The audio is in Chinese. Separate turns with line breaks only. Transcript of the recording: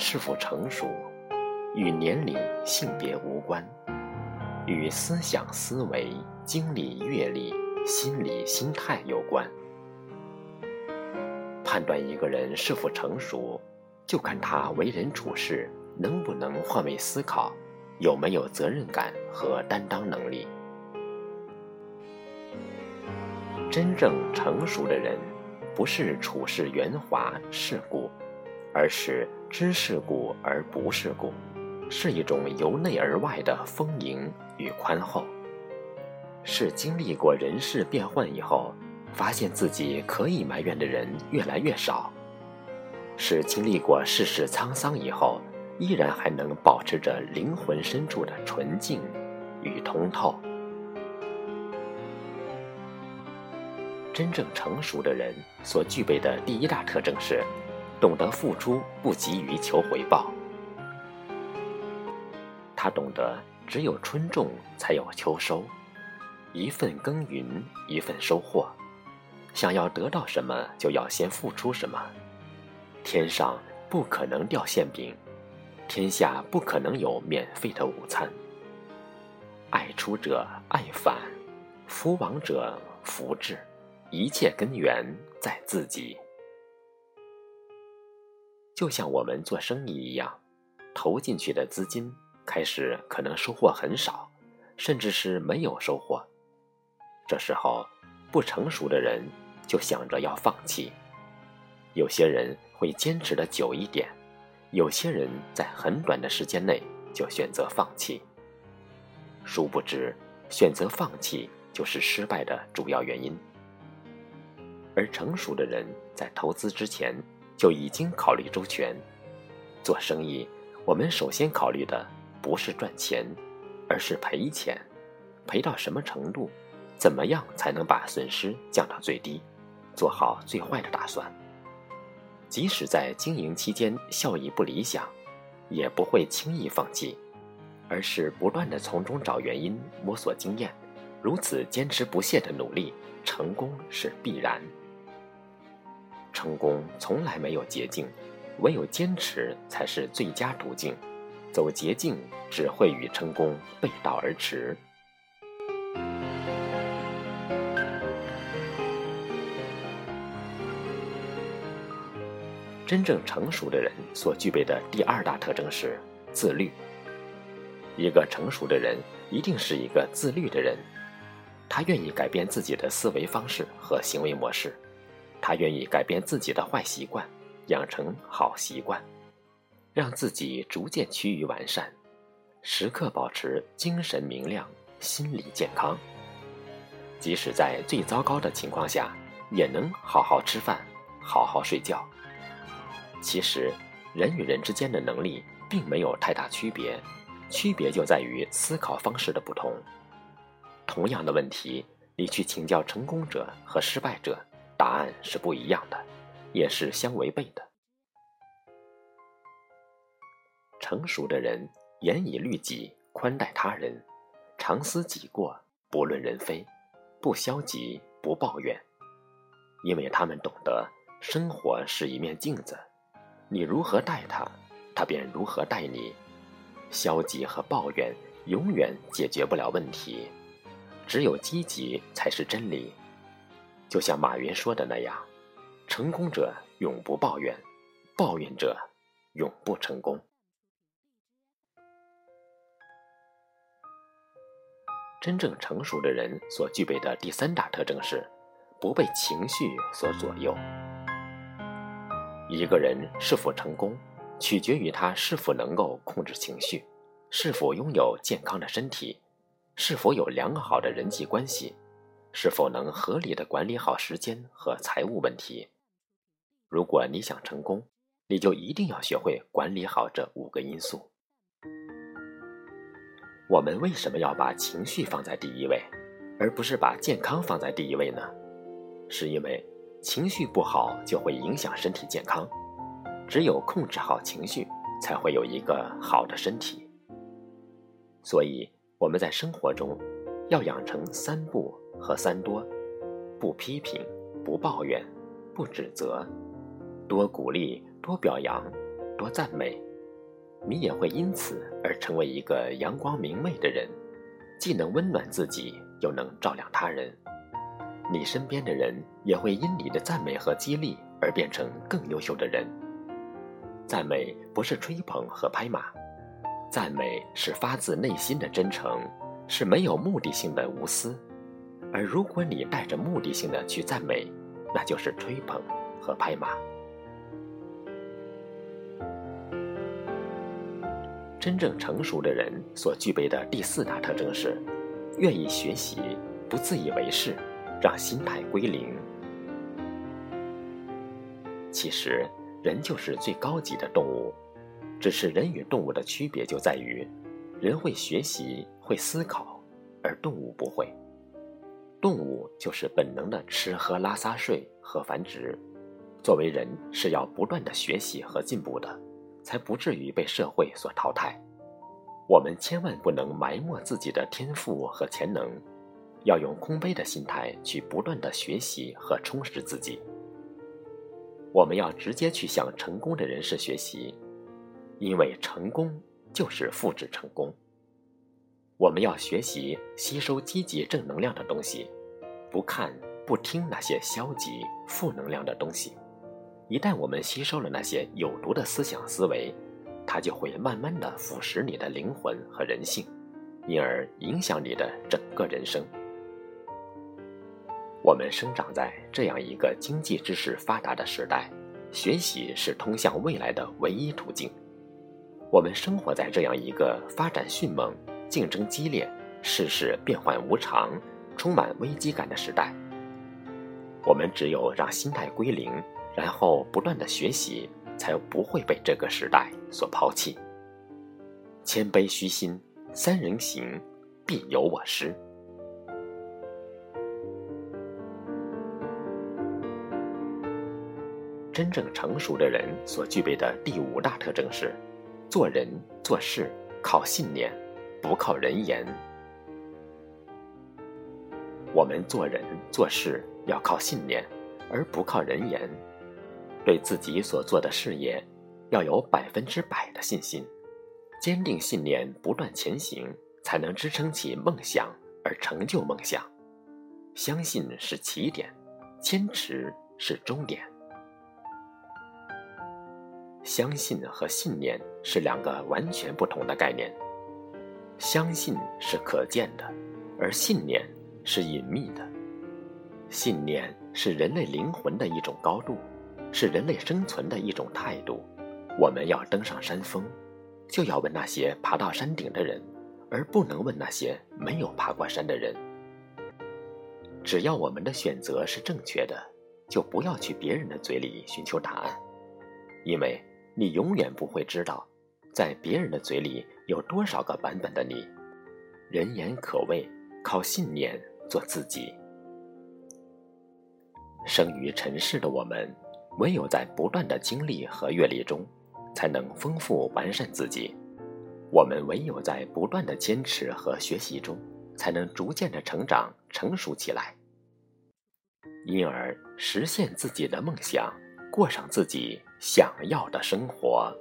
是否成熟，与年龄、性别无关，与思想、思维、经历、阅历、心理、心态有关。判断一个人是否成熟，就看他为人处事能不能换位思考，有没有责任感和担当能力。真正成熟的人，不是处事圆滑世故，而是知世故而不世故，是一种由内而外的丰盈与宽厚，是经历过人事变换以后。发现自己可以埋怨的人越来越少，是经历过世事沧桑以后，依然还能保持着灵魂深处的纯净与通透。真正成熟的人所具备的第一大特征是，懂得付出，不急于求回报。他懂得，只有春种才有秋收，一份耕耘一份收获。想要得到什么，就要先付出什么。天上不可能掉馅饼，天下不可能有免费的午餐。爱出者爱返，福往者福至，一切根源在自己。就像我们做生意一样，投进去的资金开始可能收获很少，甚至是没有收获。这时候，不成熟的人。就想着要放弃，有些人会坚持的久一点，有些人在很短的时间内就选择放弃。殊不知，选择放弃就是失败的主要原因。而成熟的人在投资之前就已经考虑周全。做生意，我们首先考虑的不是赚钱，而是赔钱，赔到什么程度，怎么样才能把损失降到最低。做好最坏的打算，即使在经营期间效益不理想，也不会轻易放弃，而是不断的从中找原因、摸索经验，如此坚持不懈的努力，成功是必然。成功从来没有捷径，唯有坚持才是最佳途径，走捷径只会与成功背道而驰。真正成熟的人所具备的第二大特征是自律。一个成熟的人一定是一个自律的人，他愿意改变自己的思维方式和行为模式，他愿意改变自己的坏习惯，养成好习惯，让自己逐渐趋于完善，时刻保持精神明亮、心理健康。即使在最糟糕的情况下，也能好好吃饭，好好睡觉。其实，人与人之间的能力并没有太大区别，区别就在于思考方式的不同。同样的问题，你去请教成功者和失败者，答案是不一样的，也是相违背的。成熟的人严以律己，宽待他人，常思己过，不论人非，不消极，不抱怨，因为他们懂得生活是一面镜子。你如何待他，他便如何待你。消极和抱怨永远解决不了问题，只有积极才是真理。就像马云说的那样：“成功者永不抱怨，抱怨者永不成功。”真正成熟的人所具备的第三大特征是，不被情绪所左右。一个人是否成功，取决于他是否能够控制情绪，是否拥有健康的身体，是否有良好的人际关系，是否能合理的管理好时间和财务问题。如果你想成功，你就一定要学会管理好这五个因素。我们为什么要把情绪放在第一位，而不是把健康放在第一位呢？是因为。情绪不好就会影响身体健康，只有控制好情绪，才会有一个好的身体。所以我们在生活中要养成三不和三多：不批评、不抱怨、不指责；多鼓励、多表扬、多赞美；你也会因此而成为一个阳光明媚的人，既能温暖自己，又能照亮他人。你身边的人也会因你的赞美和激励而变成更优秀的人。赞美不是吹捧和拍马，赞美是发自内心的真诚，是没有目的性的无私。而如果你带着目的性的去赞美，那就是吹捧和拍马。真正成熟的人所具备的第四大特征是：愿意学习，不自以为是，让心态归零。其实。人就是最高级的动物，只是人与动物的区别就在于，人会学习、会思考，而动物不会。动物就是本能的吃喝拉撒睡和繁殖，作为人是要不断的学习和进步的，才不至于被社会所淘汰。我们千万不能埋没自己的天赋和潜能，要用空杯的心态去不断的学习和充实自己。我们要直接去向成功的人士学习，因为成功就是复制成功。我们要学习吸收积极正能量的东西，不看不听那些消极负能量的东西。一旦我们吸收了那些有毒的思想思维，它就会慢慢的腐蚀你的灵魂和人性，因而影响你的整个人生。我们生长在这样一个经济知识发达的时代，学习是通向未来的唯一途径。我们生活在这样一个发展迅猛、竞争激烈、世事变幻无常、充满危机感的时代。我们只有让心态归零，然后不断的学习，才不会被这个时代所抛弃。谦卑虚心，三人行，必有我师。真正成熟的人所具备的第五大特征是：做人做事靠信念，不靠人言。我们做人做事要靠信念，而不靠人言。对自己所做的事业，要有百分之百的信心，坚定信念，不断前行，才能支撑起梦想而成就梦想。相信是起点，坚持是终点。相信和信念是两个完全不同的概念。相信是可见的，而信念是隐秘的。信念是人类灵魂的一种高度，是人类生存的一种态度。我们要登上山峰，就要问那些爬到山顶的人，而不能问那些没有爬过山的人。只要我们的选择是正确的，就不要去别人的嘴里寻求答案，因为。你永远不会知道，在别人的嘴里有多少个版本的你。人言可畏，靠信念做自己。生于尘世的我们，唯有在不断的经历和阅历中，才能丰富完善自己。我们唯有在不断的坚持和学习中，才能逐渐的成长成熟起来，因而实现自己的梦想。过上自己想要的生活。